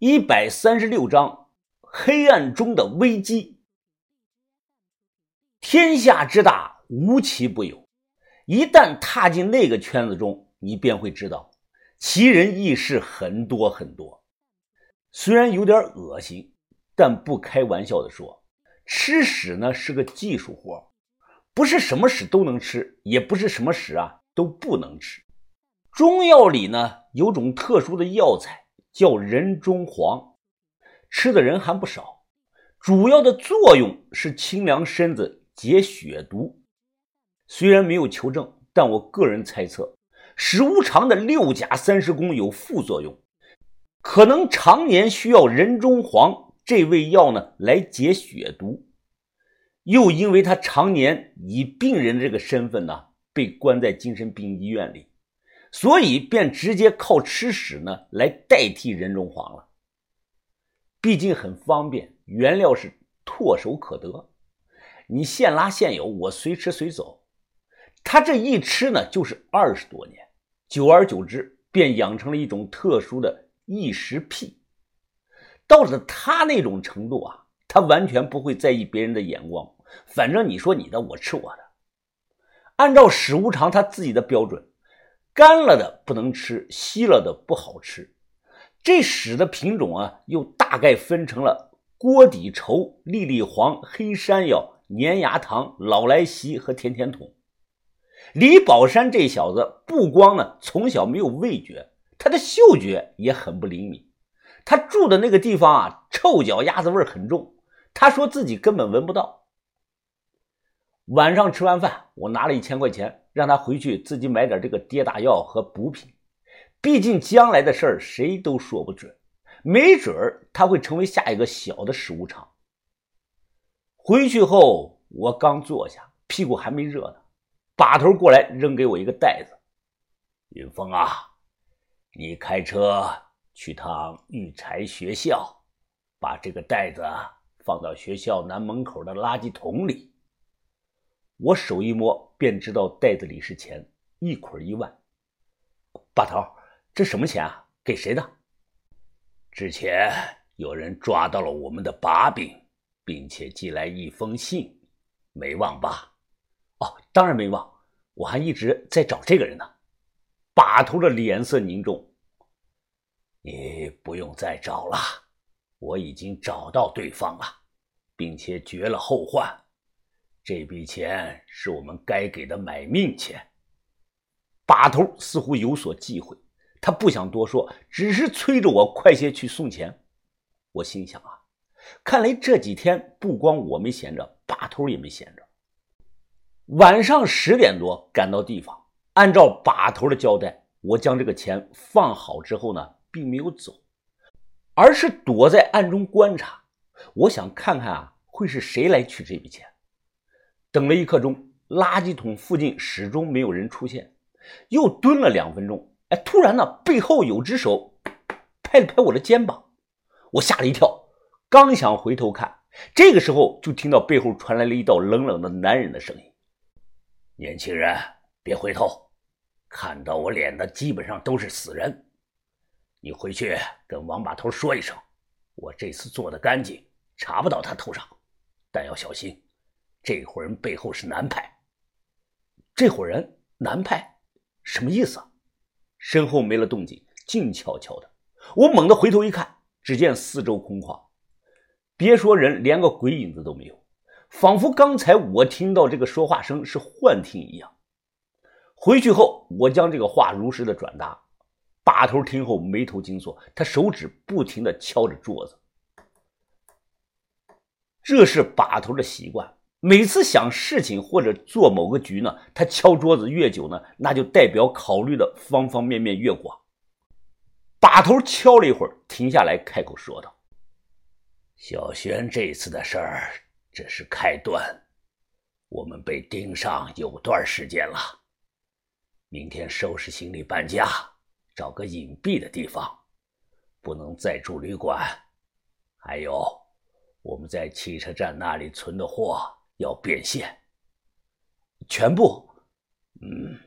一百三十六章，黑暗中的危机。天下之大，无奇不有。一旦踏进那个圈子中，你便会知道，奇人异事很多很多。虽然有点恶心，但不开玩笑的说，吃屎呢是个技术活，不是什么屎都能吃，也不是什么屎啊都不能吃。中药里呢有种特殊的药材。叫人中黄，吃的人还不少。主要的作用是清凉身子、解血毒。虽然没有求证，但我个人猜测，史无常的六甲三十功有副作用，可能常年需要人中黄这味药呢来解血毒。又因为他常年以病人的这个身份呢被关在精神病医院里。所以便直接靠吃屎呢来代替人中黄了，毕竟很方便，原料是唾手可得，你现拉现有，我随吃随走。他这一吃呢就是二十多年，久而久之便养成了一种特殊的异食癖。到了他那种程度啊，他完全不会在意别人的眼光，反正你说你的，我吃我的。按照史无常他自己的标准。干了的不能吃，稀了的不好吃。这屎的品种啊，又大概分成了锅底稠、粒粒黄、黑山药、粘牙糖、老来稀和甜甜筒。李宝山这小子不光呢从小没有味觉，他的嗅觉也很不灵敏。他住的那个地方啊，臭脚丫子味很重，他说自己根本闻不到。晚上吃完饭，我拿了一千块钱，让他回去自己买点这个跌打药和补品。毕竟将来的事儿谁都说不准，没准儿他会成为下一个小的食物厂。回去后，我刚坐下，屁股还没热呢，把头过来扔给我一个袋子。云峰啊，你开车去趟育才学校，把这个袋子放到学校南门口的垃圾桶里。我手一摸，便知道袋子里是钱，一捆一万。把头，这什么钱啊？给谁的？之前有人抓到了我们的把柄，并且寄来一封信，没忘吧？哦，当然没忘，我还一直在找这个人呢。把头的脸色凝重。你不用再找了，我已经找到对方了，并且绝了后患。这笔钱是我们该给的买命钱。把头似乎有所忌讳，他不想多说，只是催着我快些去送钱。我心想啊，看来这几天不光我没闲着，把头也没闲着。晚上十点多赶到地方，按照把头的交代，我将这个钱放好之后呢，并没有走，而是躲在暗中观察。我想看看啊，会是谁来取这笔钱。等了一刻钟，垃圾桶附近始终没有人出现，又蹲了两分钟。哎，突然呢，背后有只手拍了拍我的肩膀，我吓了一跳，刚想回头看，这个时候就听到背后传来了一道冷冷的男人的声音：“年轻人，别回头，看到我脸的基本上都是死人。你回去跟王把头说一声，我这次做的干净，查不到他头上，但要小心。”这伙人背后是南派，这伙人南派什么意思？啊身后没了动静，静悄悄的。我猛地回头一看，只见四周空旷，别说人，连个鬼影子都没有，仿佛刚才我听到这个说话声是幻听一样。回去后，我将这个话如实的转达。把头听后眉头紧锁，他手指不停的敲着桌子，这是把头的习惯。每次想事情或者做某个局呢，他敲桌子越久呢，那就代表考虑的方方面面越广。把头敲了一会儿，停下来开口说道：“小轩这次的事儿只是开端，我们被盯上有段时间了。明天收拾行李搬家，找个隐蔽的地方，不能再住旅馆。还有，我们在汽车站那里存的货。”要变现，全部，嗯，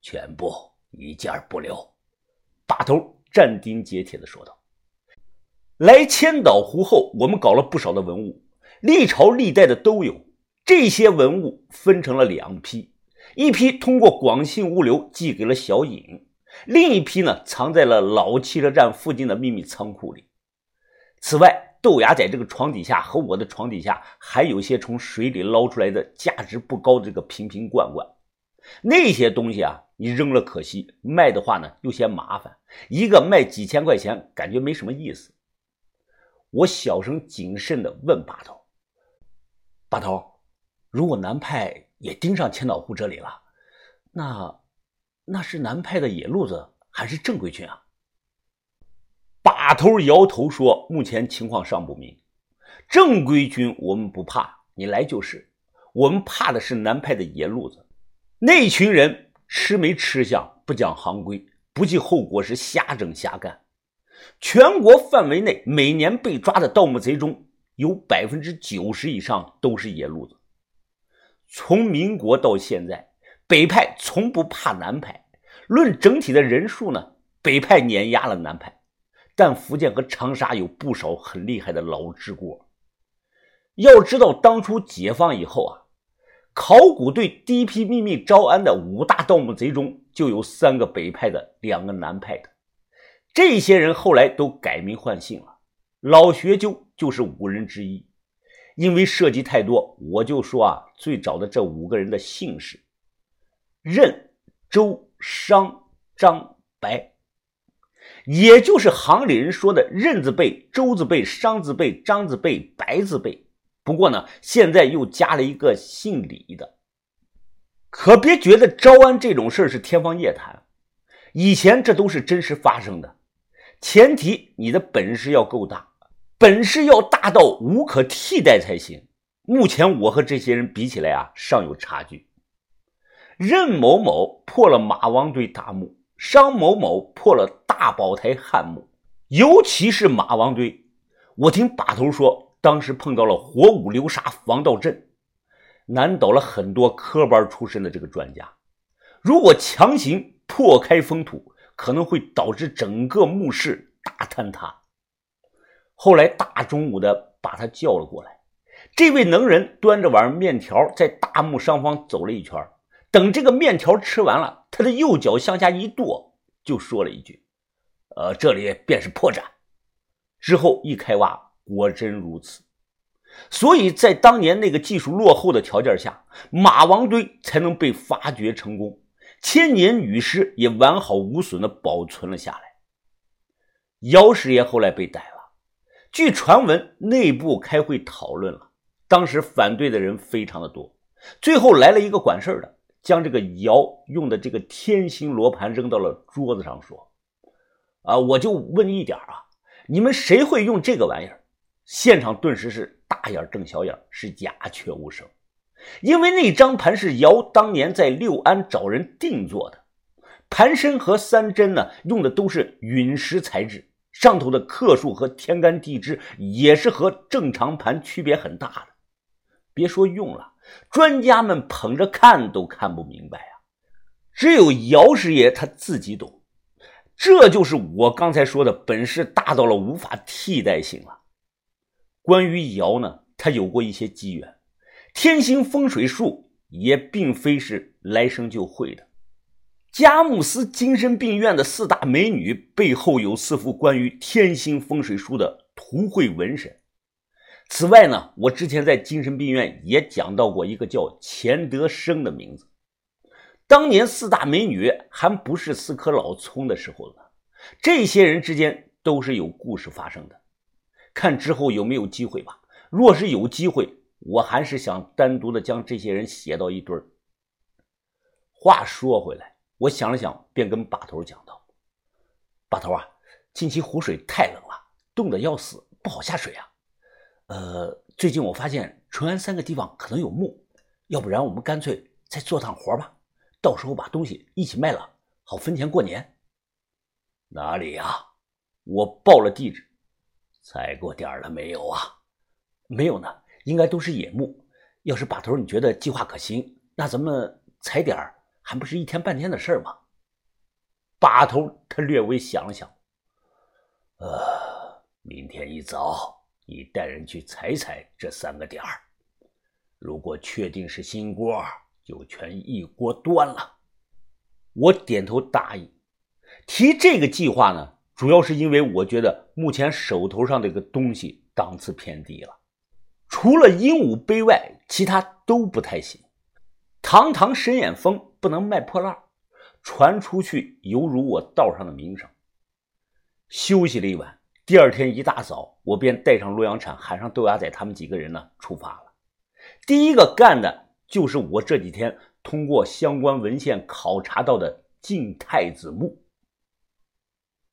全部一件不留。把头斩钉截铁的说道：“来千岛湖后，我们搞了不少的文物，历朝历代的都有。这些文物分成了两批，一批通过广信物流寄给了小尹，另一批呢藏在了老汽车站附近的秘密仓库里。此外，豆芽在这个床底下和我的床底下还有一些从水里捞出来的价值不高的这个瓶瓶罐罐。那些东西啊，你扔了可惜，卖的话呢又嫌麻烦，一个卖几千块钱，感觉没什么意思。我小声谨慎地问把头：“把头。”如果南派也盯上千岛湖这里了，那那是南派的野路子还是正规军啊？把头摇头说：“目前情况尚不明，正规军我们不怕，你来就是。我们怕的是南派的野路子，那群人吃没吃相，不讲行规，不计后果是瞎整瞎干。全国范围内每年被抓的盗墓贼中有百分之九十以上都是野路子。”从民国到现在，北派从不怕南派。论整体的人数呢，北派碾压了南派，但福建和长沙有不少很厉害的老支锅。要知道，当初解放以后啊，考古队第一批秘密招安的五大盗墓贼中，就有三个北派的，两个南派的。这些人后来都改名换姓了，老学究就是五人之一。因为涉及太多，我就说啊，最早的这五个人的姓氏：任、周、商、张、白，也就是行里人说的任字辈、周字辈、商字辈、张字辈、白字辈。不过呢，现在又加了一个姓李的。可别觉得招安这种事是天方夜谭，以前这都是真实发生的，前提你的本事要够大。本事要大到无可替代才行。目前我和这些人比起来啊，尚有差距。任某某破了马王堆大墓，商某某破了大宝台汉墓，尤其是马王堆，我听把头说，当时碰到了火舞流沙防盗阵，难倒了很多科班出身的这个专家。如果强行破开封土，可能会导致整个墓室大坍塌。后来大中午的把他叫了过来，这位能人端着碗面条在大墓上方走了一圈，等这个面条吃完了，他的右脚向下一跺，就说了一句：“呃，这里便是破绽。”之后一开挖，果真如此。所以在当年那个技术落后的条件下，马王堆才能被发掘成功，千年女尸也完好无损的保存了下来。姚师爷后来被逮了。据传闻，内部开会讨论了，当时反对的人非常的多，最后来了一个管事的，将这个尧用的这个天星罗盘扔到了桌子上，说：“啊，我就问一点啊，你们谁会用这个玩意儿？”现场顿时是大眼瞪小眼，是鸦雀无声，因为那张盘是尧当年在六安找人定做的，盘身和三针呢用的都是陨石材质。上头的克数和天干地支也是和正常盘区别很大的，别说用了，专家们捧着看都看不明白啊！只有姚师爷他自己懂，这就是我刚才说的本事大到了无法替代性了。关于姚呢，他有过一些机缘，天星风水术也并非是来生就会的。佳木斯精神病院的四大美女背后有四幅关于天星风水书的图绘纹身。此外呢，我之前在精神病院也讲到过一个叫钱德生的名字。当年四大美女还不是四颗老葱的时候呢，这些人之间都是有故事发生的。看之后有没有机会吧。若是有机会，我还是想单独的将这些人写到一堆儿。话说回来。我想了想，便跟把头讲道：“把头啊，近期湖水太冷了，冻得要死，不好下水啊。呃，最近我发现淳安三个地方可能有墓，要不然我们干脆再做趟活吧，到时候把东西一起卖了，好分钱过年。哪里呀？我报了地址，踩过点了没有啊？没有呢，应该都是野墓。要是把头你觉得计划可行，那咱们踩点儿。”还不是一天半天的事儿吗？把头他略微想了想，呃，明天一早，你带人去踩踩这三个点儿。如果确定是新锅，就全一锅端了。我点头答应。提这个计划呢，主要是因为我觉得目前手头上这个东西档次偏低了，除了鹦鹉杯外，其他都不太行。堂堂神眼峰不能卖破烂，传出去犹如我道上的名声。休息了一晚，第二天一大早，我便带上洛阳铲，喊上豆芽仔他们几个人呢，出发了。第一个干的就是我这几天通过相关文献考察到的晋太子墓。